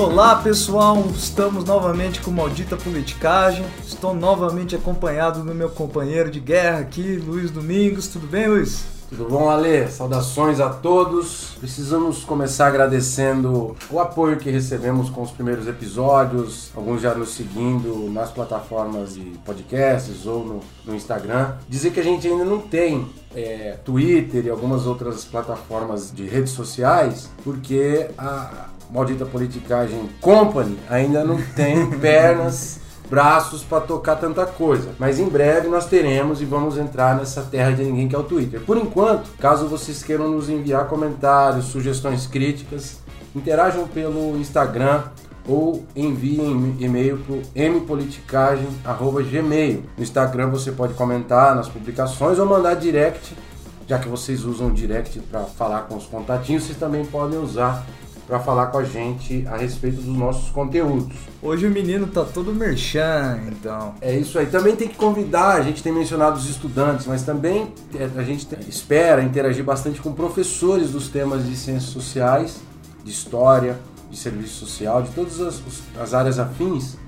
Olá pessoal, estamos novamente com Maldita Politicagem. Estou novamente acompanhado do meu companheiro de guerra aqui, Luiz Domingos. Tudo bem, Luiz? Tudo bom, Ale? Saudações a todos. Precisamos começar agradecendo o apoio que recebemos com os primeiros episódios, alguns já nos seguindo nas plataformas de podcasts ou no, no Instagram. Dizer que a gente ainda não tem é, Twitter e algumas outras plataformas de redes sociais, porque a Maldita Politicagem Company ainda não tem pernas braços para tocar tanta coisa. Mas em breve nós teremos e vamos entrar nessa terra de ninguém que é o Twitter. Por enquanto, caso vocês queiram nos enviar comentários, sugestões críticas, interajam pelo Instagram ou enviem e-mail para mpoliticagem.gmail. No Instagram você pode comentar nas publicações ou mandar direct, já que vocês usam direct para falar com os contatinhos, vocês também podem usar para falar com a gente a respeito dos nossos conteúdos. Hoje o menino tá todo merchan, então. É isso aí. Também tem que convidar, a gente tem mencionado os estudantes, mas também é, a gente espera interagir bastante com professores dos temas de ciências sociais, de história, de serviço social, de todas as, as áreas afins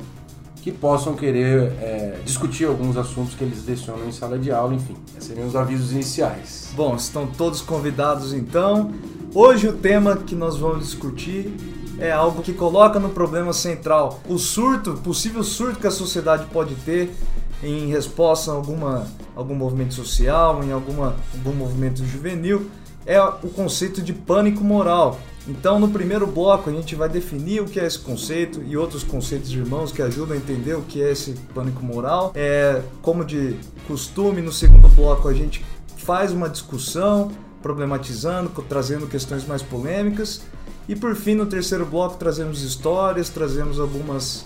que possam querer é, discutir alguns assuntos que eles lecionam em sala de aula, enfim. Esses seriam os avisos iniciais. Bom, estão todos convidados então. Hoje o tema que nós vamos discutir é algo que coloca no problema central o surto, possível surto que a sociedade pode ter em resposta a alguma, algum movimento social, em alguma, algum movimento juvenil, é o conceito de pânico moral. Então, no primeiro bloco, a gente vai definir o que é esse conceito e outros conceitos irmãos que ajudam a entender o que é esse pânico moral. É, como de costume, no segundo bloco, a gente faz uma discussão problematizando, trazendo questões mais polêmicas. E por fim, no terceiro bloco, trazemos histórias, trazemos algumas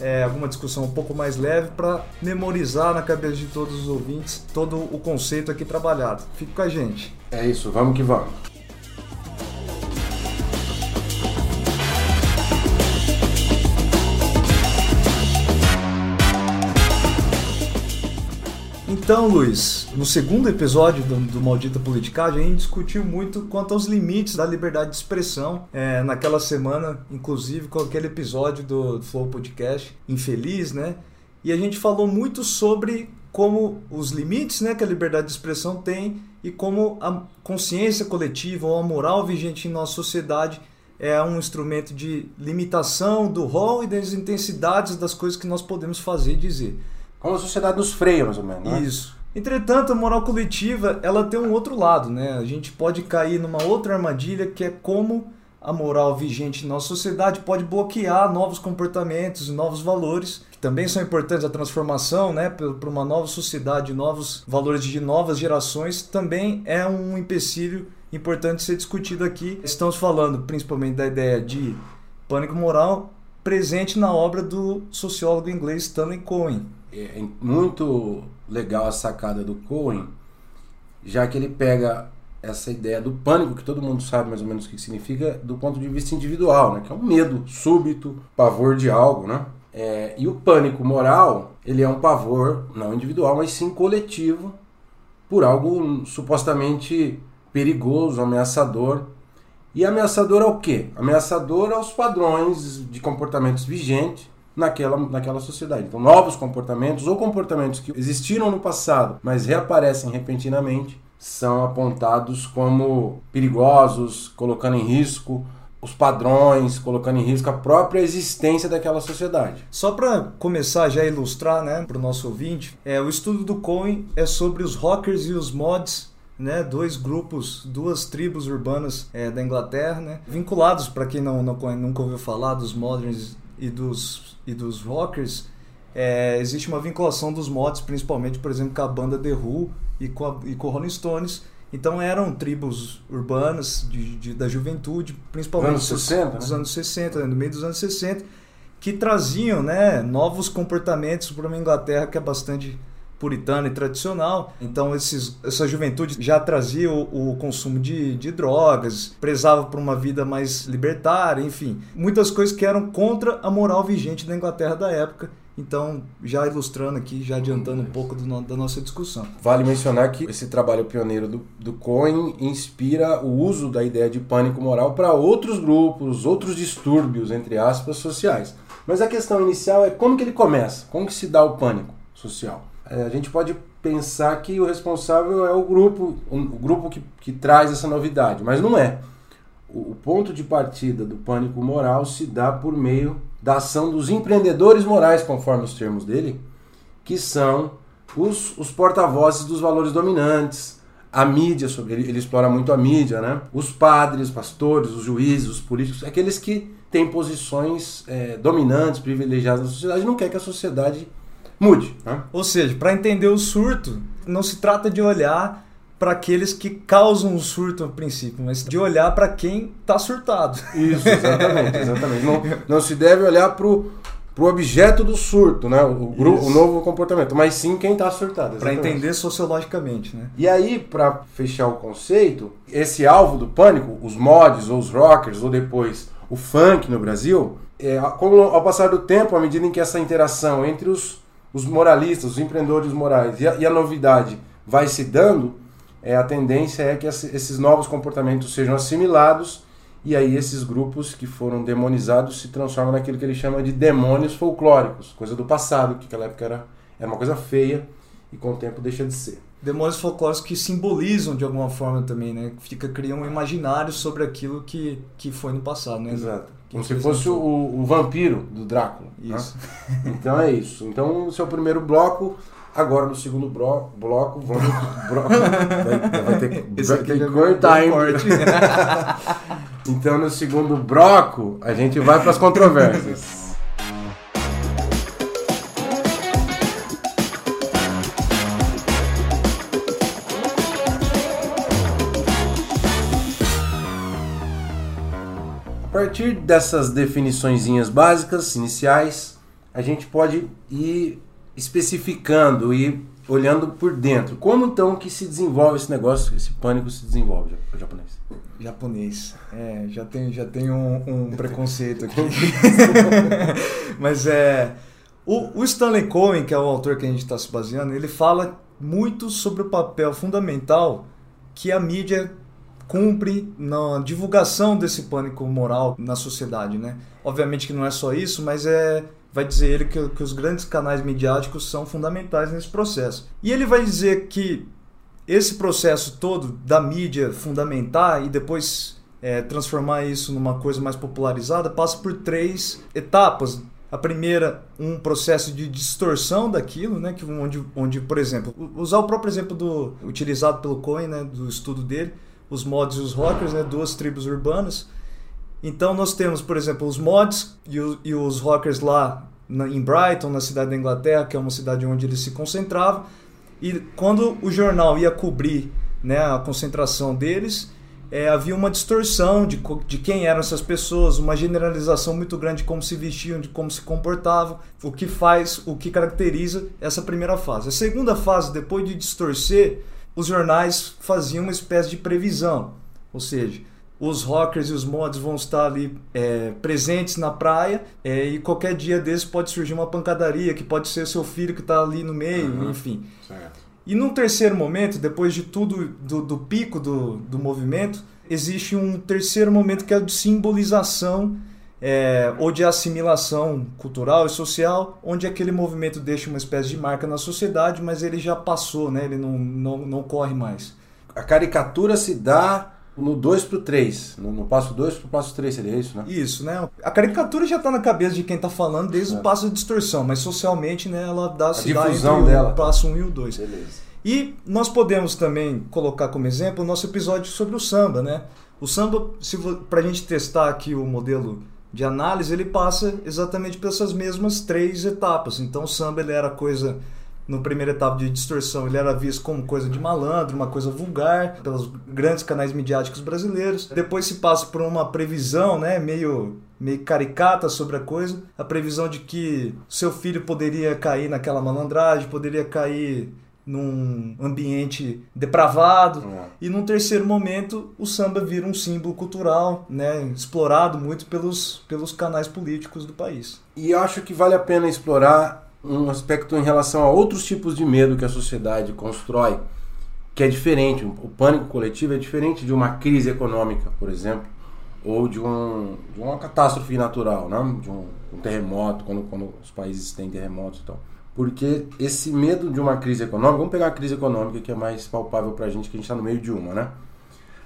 é, alguma discussão um pouco mais leve para memorizar na cabeça de todos os ouvintes todo o conceito aqui trabalhado. Fique com a gente. É isso, vamos que vamos. Então, Luiz, no segundo episódio do, do Maldita Politicagem, a gente discutiu muito quanto aos limites da liberdade de expressão. É, naquela semana, inclusive, com aquele episódio do Flow Podcast, Infeliz, né? E a gente falou muito sobre como os limites né, que a liberdade de expressão tem e como a consciência coletiva ou a moral vigente em nossa sociedade é um instrumento de limitação do rol e das intensidades das coisas que nós podemos fazer e dizer. Como a sociedade nos freia, mais ou menos. Né? Isso. Entretanto, a moral coletiva ela tem um outro lado, né? A gente pode cair numa outra armadilha que é como a moral vigente na nossa sociedade pode bloquear novos comportamentos novos valores, que também são importantes a transformação, né, para uma nova sociedade, novos valores de novas gerações, também é um empecilho importante ser discutido aqui. Estamos falando principalmente da ideia de pânico moral presente na obra do sociólogo inglês Stanley Cohen. É muito legal a sacada do Cohen, já que ele pega essa ideia do pânico, que todo mundo sabe mais ou menos o que significa, do ponto de vista individual, né? que é um medo súbito, pavor de algo. Né? É, e o pânico moral, ele é um pavor não individual, mas sim coletivo, por algo supostamente perigoso, ameaçador. E ameaçador ao quê? Ameaçador aos padrões de comportamentos vigentes naquela, naquela sociedade. Então, novos comportamentos ou comportamentos que existiram no passado, mas reaparecem repentinamente, são apontados como perigosos, colocando em risco os padrões, colocando em risco a própria existência daquela sociedade. Só para começar já a ilustrar, né, para o nosso ouvinte, é o estudo do Cohen é sobre os rockers e os mods né, dois grupos, duas tribos urbanas é, da Inglaterra, né, vinculados, para quem não, não, nunca ouviu falar dos moderns e dos, e dos rockers, é, existe uma vinculação dos mods, principalmente, por exemplo, com a banda The Who e com, a, e com Rolling Stones. Então eram tribos urbanas de, de da juventude, principalmente anos 60, dos né? anos 60, né, no meio dos anos 60, que traziam né, novos comportamentos para uma Inglaterra que é bastante puritana e tradicional. Então esses, essa juventude já trazia o, o, consumo de, de drogas, prezava por uma vida mais libertária, enfim, muitas coisas que eram contra a moral vigente da Inglaterra da época. Então, já ilustrando aqui, já adiantando um pouco do, da nossa discussão. Vale mencionar que esse trabalho pioneiro do, do Cohen inspira o uso da ideia de pânico moral para outros grupos, outros distúrbios, entre aspas, sociais. Mas a questão inicial é como que ele começa? Como que se dá o pânico social? É, a gente pode pensar que o responsável é o grupo, o grupo que, que traz essa novidade, mas não é. O, o ponto de partida do pânico moral se dá por meio da ação dos empreendedores morais, conforme os termos dele, que são os, os porta-vozes dos valores dominantes, a mídia, sobre ele, ele explora muito a mídia, né? Os padres, os pastores, os juízes, os políticos, aqueles que têm posições é, dominantes, privilegiadas na sociedade, não quer que a sociedade mude. Né? Ou seja, para entender o surto, não se trata de olhar para aqueles que causam o surto a princípio, mas de olhar para quem está surtado. Isso, exatamente, exatamente. Não, não se deve olhar para o objeto do surto, né? O, o, novo comportamento, mas sim quem está surtado. Para entender sociologicamente, né? E aí, para fechar o conceito, esse alvo do pânico, os mods ou os rockers ou depois o funk no Brasil, é, como ao passar do tempo, à medida em que essa interação entre os, os moralistas, os empreendedores morais e a, e a novidade vai se dando, é, a tendência é que esses novos comportamentos sejam assimilados e aí esses grupos que foram demonizados se transformam naquilo que ele chama de demônios folclóricos, coisa do passado, que naquela época era, era uma coisa feia e com o tempo deixa de ser. Demônios folclóricos que simbolizam de alguma forma também, né? Fica criando um imaginário sobre aquilo que, que foi no passado, né? Exato. Como se fosse o, o vampiro do Drácula. Né? Isso. Né? Então é isso. Então o seu primeiro bloco Agora no segundo bloco, bloco vamos. bloco, vai, vai ter, vai ter que cortar, hein? então no segundo bloco a gente vai para as controvérsias. Partir dessas definiçõezinhas básicas, iniciais, a gente pode ir especificando e olhando por dentro. Como então que se desenvolve esse negócio, esse pânico se desenvolve, japonês? Japonês. É, já tem, já tem um, um preconceito aqui. Mas é. O, o, Stanley Cohen, que é o autor que a gente está se baseando, ele fala muito sobre o papel fundamental que a mídia cumpre na divulgação desse pânico moral na sociedade, né? Obviamente que não é só isso, mas é vai dizer ele que, que os grandes canais midiáticos são fundamentais nesse processo. E ele vai dizer que esse processo todo da mídia fundamentar e depois é, transformar isso numa coisa mais popularizada passa por três etapas. A primeira, um processo de distorção daquilo, né, que onde, onde, por exemplo, usar o próprio exemplo do utilizado pelo Cohen, né, do estudo dele, os mods e os rockers, né, duas tribos urbanas então nós temos, por exemplo, os mods e, o, e os rockers lá na, em Brighton, na cidade da Inglaterra, que é uma cidade onde eles se concentravam. E quando o jornal ia cobrir né, a concentração deles, é, havia uma distorção de, de quem eram essas pessoas, uma generalização muito grande de como se vestiam, de como se comportavam, o que faz, o que caracteriza essa primeira fase. A segunda fase, depois de distorcer, os jornais faziam uma espécie de previsão, ou seja, os rockers e os mods vão estar ali é, presentes na praia é, e qualquer dia desse pode surgir uma pancadaria que pode ser seu filho que está ali no meio, uhum. enfim. Certo. E num terceiro momento, depois de tudo, do, do pico do, do movimento, existe um terceiro momento que é o de simbolização é, ou de assimilação cultural e social, onde aquele movimento deixa uma espécie de marca na sociedade, mas ele já passou, né? ele não, não, não corre mais. A caricatura se dá no 2 pro 3. No, no passo 2 pro passo 3 seria isso, né? Isso, né? A caricatura já tá na cabeça de quem tá falando desde é. o passo de distorção, mas socialmente, né, ela dá se dá entre dela. o passo 1 um e o 2. Beleza. E nós podemos também colocar como exemplo o nosso episódio sobre o samba, né? O samba, se pra gente testar aqui o modelo de análise, ele passa exatamente por essas mesmas três etapas. Então o samba ele era coisa no primeiro etapa de distorção, ele era visto como coisa de malandro, uma coisa vulgar, pelos grandes canais midiáticos brasileiros. Depois se passa por uma previsão, né, meio meio caricata sobre a coisa, a previsão de que seu filho poderia cair naquela malandragem, poderia cair num ambiente depravado. É. E num terceiro momento, o samba vira um símbolo cultural, né, explorado muito pelos, pelos canais políticos do país. E acho que vale a pena explorar um aspecto em relação a outros tipos de medo que a sociedade constrói, que é diferente. O pânico coletivo é diferente de uma crise econômica, por exemplo, ou de, um, de uma catástrofe natural, né? de um, um terremoto, quando, quando os países têm terremotos e tal. Porque esse medo de uma crise econômica, vamos pegar a crise econômica que é mais palpável para a gente, que a gente está no meio de uma, né?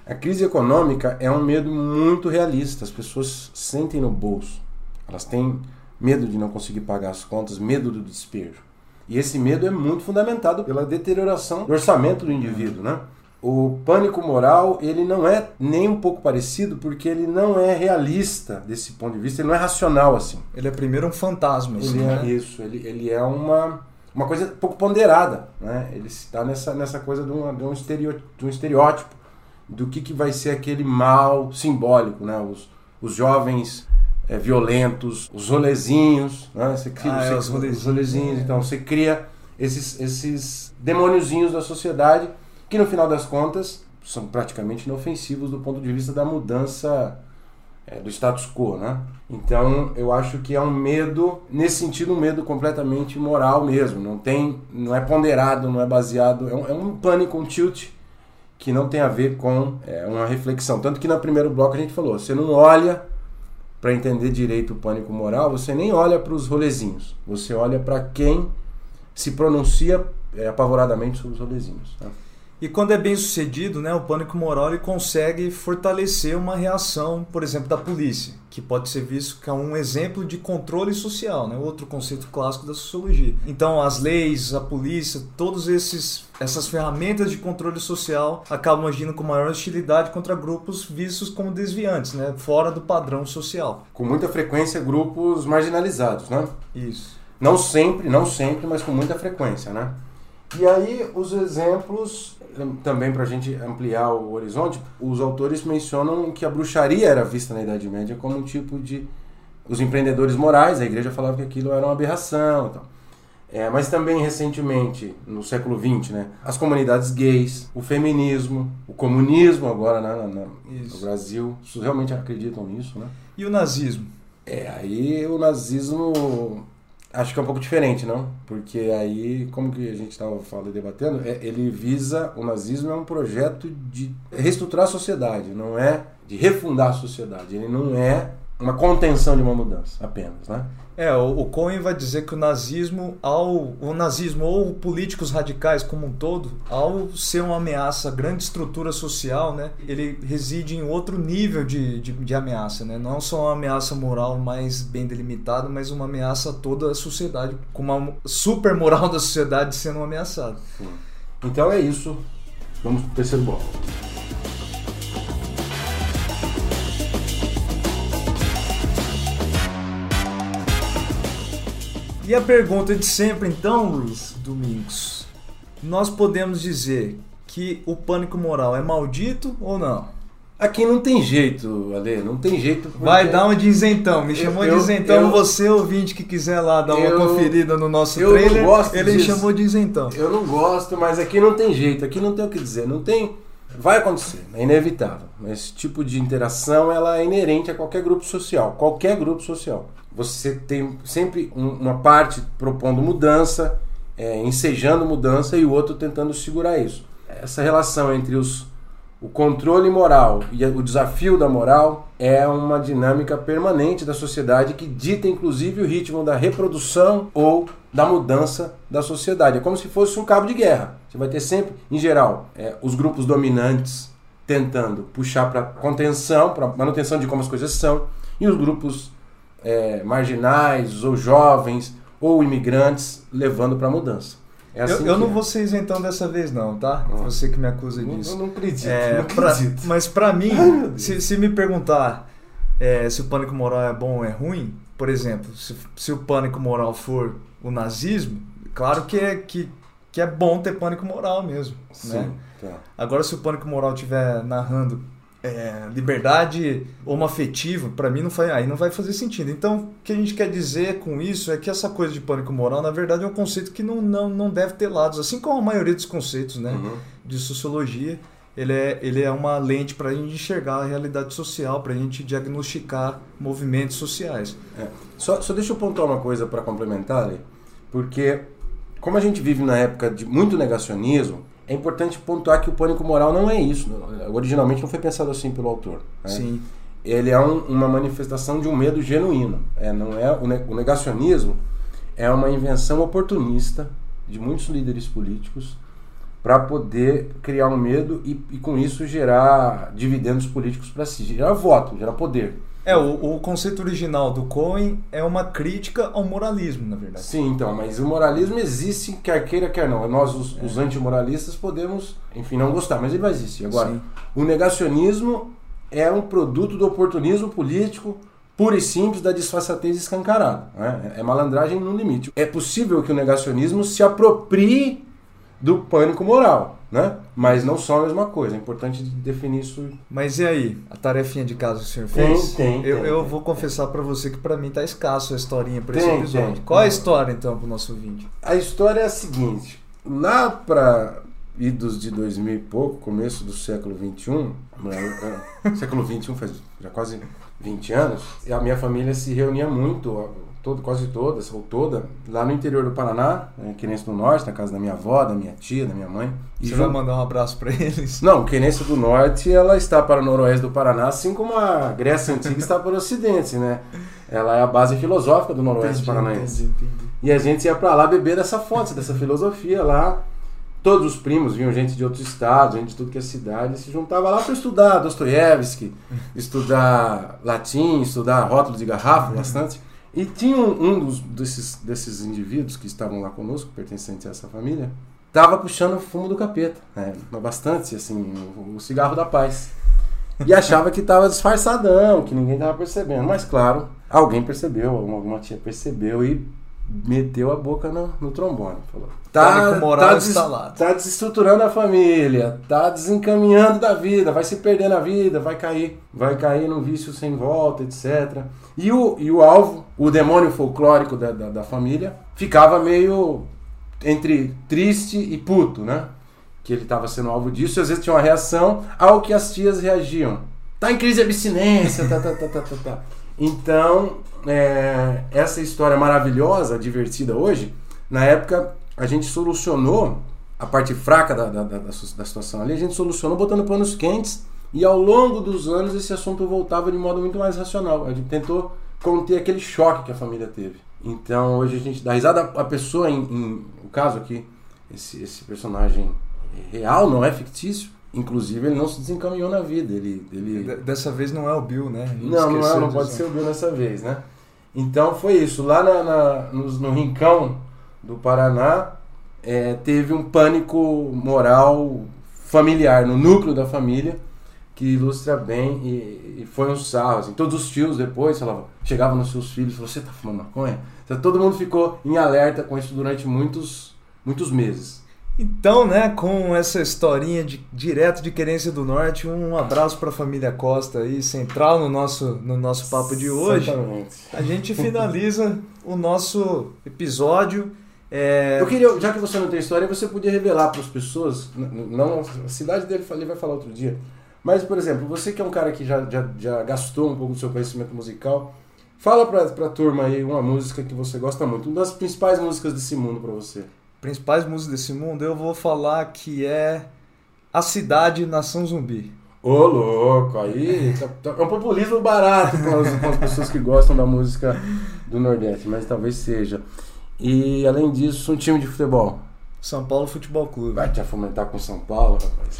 A crise econômica é um medo muito realista, as pessoas sentem no bolso. Elas têm medo de não conseguir pagar as contas, medo do despejo. E esse medo é muito fundamentado pela deterioração do orçamento do indivíduo, né? O pânico moral, ele não é nem um pouco parecido, porque ele não é realista desse ponto de vista, ele não é racional assim. Ele é primeiro um fantasma, assim, ele é, né? Isso, ele, ele é uma, uma coisa pouco ponderada, né? Ele está nessa, nessa coisa de um, de, um estereótipo, de um estereótipo do que, que vai ser aquele mal simbólico, né? Os, os jovens é, violentos, os rolezinhos, né? Você cria, Ah, é, você- os rolezinhos. os rolezinhos, então você cria esses, esses demôniozinhos da sociedade que no final das contas são praticamente inofensivos do ponto de vista da mudança é, do status quo, né? Então eu acho que é um medo nesse sentido um medo completamente moral mesmo, não tem, não é ponderado, não é baseado, é um, é um pânico, um tilt que não tem a ver com é, uma reflexão. Tanto que no primeiro bloco a gente falou, você não olha para entender direito o pânico moral, você nem olha para os rolezinhos, você olha para quem se pronuncia é, apavoradamente sobre os rolezinhos. Tá? E quando é bem sucedido, né, o pânico moral ele consegue fortalecer uma reação, por exemplo, da polícia, que pode ser visto como um exemplo de controle social, né, outro conceito clássico da sociologia. Então, as leis, a polícia, todos esses essas ferramentas de controle social acabam agindo com maior hostilidade contra grupos vistos como desviantes, né, fora do padrão social. Com muita frequência grupos marginalizados, né? Isso. Não sempre, não sempre, mas com muita frequência, né? E aí os exemplos, também para a gente ampliar o horizonte, os autores mencionam que a bruxaria era vista na Idade Média como um tipo de... Os empreendedores morais, a igreja falava que aquilo era uma aberração e tal. É, mas também recentemente, no século XX, né, as comunidades gays, o feminismo, o comunismo agora né, na- no. Brasil, realmente acreditam nisso, né? E o nazismo? É, aí o nazismo acho que é um pouco diferente, não? Porque aí, como que a gente estava falando e debatendo, é, ele visa, o nazismo é um projeto de reestruturar a sociedade, não é de refundar a sociedade. Ele não é uma contenção de uma mudança apenas, né? É, o, o Cohen vai dizer que o nazismo, ao o nazismo ou políticos radicais como um todo, ao ser uma ameaça à grande estrutura social, né, ele reside em outro nível de, de, de ameaça, né? Não só uma ameaça moral mais bem delimitada, mas uma ameaça a toda a sociedade, com uma super moral da sociedade sendo ameaçada. Então é isso. Vamos pro terceiro bloco. E a pergunta de sempre, então, Luiz Domingos, nós podemos dizer que o pânico moral é maldito ou não? Aqui não tem jeito, Ale, não tem jeito. porque- Vai dar uma de isentão. Me chamou eu- de isentão. eu- Você, ouvinte, que quiser lá dar uma Eu- conferida no nosso eu não trailer, gosto ele disso. chamou de isentão. Eu não gosto, mas aqui não tem jeito, aqui não tem o que dizer, não tem. Vai acontecer, é inevitável. Esse tipo de interação ela é inerente a qualquer grupo social, qualquer grupo social. Você tem sempre um- uma parte propondo mudança, é, ensejando mudança e o outro tentando segurar isso. Essa relação entre os, o controle moral e o desafio da moral é uma dinâmica permanente da sociedade que dita inclusive o ritmo da reprodução ou da mudança da sociedade. É como se fosse um cabo de guerra. Você vai ter sempre, em geral, é, os grupos dominantes tentando puxar para contenção, para manutenção de como as coisas são, e os grupos é, marginais ou jovens ou imigrantes levando para a mudança. É assim eu eu não é. vou ser isentão dessa vez, não, tá? Ah. Você que me acusa disso. Eu não acredito, É, não pra- acredito. mas pra mim, Ai, se, se me perguntar é, se o pânico moral é bom ou é ruim, por exemplo, se, se o pânico moral for o nazismo, claro que é, que, que é bom ter pânico moral mesmo. Né? Sim, tá. Agora, se o pânico moral estiver narrando é, liberdade homoafetiva, pra mim não faz, aí não vai fazer sentido. Então, o que a gente quer dizer com isso é que essa coisa de pânico moral, na verdade, é um conceito que não, não, não deve ter lados, assim como a maioria dos conceitos, né? Uhum. de sociologia, ele é, ele é uma lente para a gente enxergar a realidade social, para a gente diagnosticar movimentos sociais. É. Só, só deixa eu pontuar uma coisa para complementar. Porque, como a gente vive na época de muito negacionismo, é importante pontuar que o pânico moral não é isso. Originalmente não foi pensado assim pelo autor. Né? Sim. Ele é um, uma manifestação de um medo genuíno. É, não é o, ne- o negacionismo é uma invenção oportunista de muitos líderes políticos para poder criar um medo e, e com isso gerar dividendos políticos para si, gerar voto, gerar poder. É, o, o conceito original do Cohen é uma crítica ao moralismo, na verdade. Sim, então, mas o moralismo existe, quer queira, quer não. Nós, os, os antimoralistas, podemos, enfim, não gostar, mas ele vai existir. Agora, Sim. o negacionismo é um produto do oportunismo político puro e simples da disfarçatez escancarada. Né? É malandragem no limite. É possível que o negacionismo se aproprie do pânico moral, né? mas não são a mesma coisa. É importante definir isso. Mas e aí, a tarefinha de casa que o senhor fez? tem, eu, tem, eu tem. vou confessar pra você que pra mim tá escasso a historinha pra esse episódio. tem. Qual é a história então pro nosso vídeo? A história é a seguinte: lá para idos de 2000 e pouco, começo do século 21, né, é, século 21 faz já quase 20 anos, e a minha família se reunia muito, todo, quase toda, ou toda, lá no interior do Paraná, em Querência do Norte, na casa da minha avó, da minha tia, da minha mãe. E Você vai mandar um abraço pra eles? Não, Querência do Norte, ela está para o noroeste do Paraná, assim como a Grécia Antiga está para o ocidente, né? Ela é a base filosófica do noroeste paranaense. entendi, entendi. E a gente ia pra lá beber dessa fonte, dessa filosofia lá. Todos os primos vinham gente de outros estados, gente de tudo que é cidade, se juntava lá para estudar Dostoiévski, estudar latim, estudar rótulos de garrafa, bastante. E tinha um, um dos, desses, desses indivíduos que estavam lá conosco, pertencentes a essa família, tava puxando fumo do capeta, né? Bastante, assim, o, o cigarro da paz. E achava que tava disfarçadão, que ninguém tava percebendo. Mas claro, alguém percebeu, alguma tia percebeu e meteu a boca no, no trombone. Falou. Pânico moral tá, des- instalado." tá desestruturando a família, tá desencaminhando da vida, vai se perder na vida, vai cair, vai cair num vício sem volta, etc. E o, e o alvo, o demônio folclórico da, da, da família, ficava meio entre triste e puto, né? Que ele estava sendo alvo disso, e às vezes tinha uma reação ao que as tias reagiam. Tá em crise de abstinência, tá, tá, tá, tá, tá, tá. Então, é, essa história maravilhosa, divertida hoje, na época a gente solucionou a parte fraca da, da, da, da situação ali, a gente solucionou botando panos quentes e ao longo dos anos esse assunto voltava de modo muito mais racional. A gente tentou conter aquele choque que a família teve. Então hoje a gente dá risada. A pessoa, em, em o caso aqui, esse, esse personagem real, não é fictício. Inclusive ele não se desencaminhou na vida. Ele, ele... Dessa vez não é o Bill, né? Não, não, é, não pode ser o Bill dessa vez, né? Então foi isso. Lá na, na- no, no Rincão do Paraná, é, teve um pânico moral familiar, no núcleo da família, que ilustra bem e, e foi um sarro. Assim. Todos os tios depois falavam, chegavam nos seus filhos e falavam, você tá fumando maconha? Então, todo mundo ficou em alerta com isso durante muitos, muitos meses. Então, né, com essa historinha de, direto de Querência do Norte, um abraço pra família Costa aí, central no nosso, no nosso papo de hoje. Exatamente. A gente finaliza o nosso episódio. É, Eu queria, já que você não tem história, você podia revelar para as pessoas, não a cidade dele, ele vai falar outro dia, mas, por exemplo, você que é um cara que já, já, já gastou um pouco do seu conhecimento musical, fala para a turma aí uma música que você gosta muito, uma das principais músicas desse mundo para você. Principais músicas desse mundo, eu vou falar que é A Cidade Nação Zumbi. Ô, louco, aí tá- tá- é um populismo barato com as, com as pessoas que gostam da música do Nordeste, mas talvez seja. E, além disso, um time de futebol. São Paulo Futebol Clube. Vai te fomentar com São Paulo, rapaz.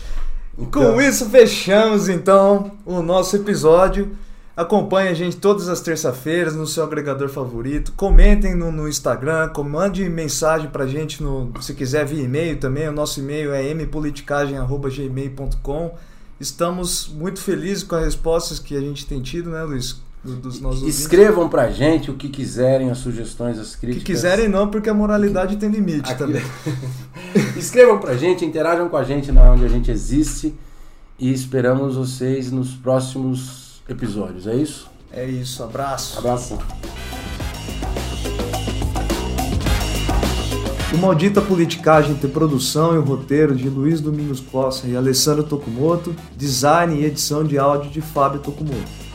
Então, Com isso, fechamos então o nosso episódio. Acompanhe a gente todas as terças-feiras no seu agregador favorito. Comentem no, no Instagram, com- mande mensagem pra gente no, se quiser via e-mail também. O nosso e-mail é mpoliticagem.gmail.com. Estamos muito felizes com as respostas que a gente tem tido, né, Luiz? Nossos ouvintes. Escrevam pra gente o que quiserem, as sugestões, as Que críticas. quiserem não, porque a moralidade tem limite Aqui- também. Escrevam pra gente, interajam com a gente na onde a gente existe e esperamos vocês nos próximos episódios. É isso? É isso, abraço. Abraço. O Maldita Politicagem tem produção e o roteiro de Luiz Domingos Costa e Alessandro Tokumoto, design e edição de áudio de Fábio Tokumoto.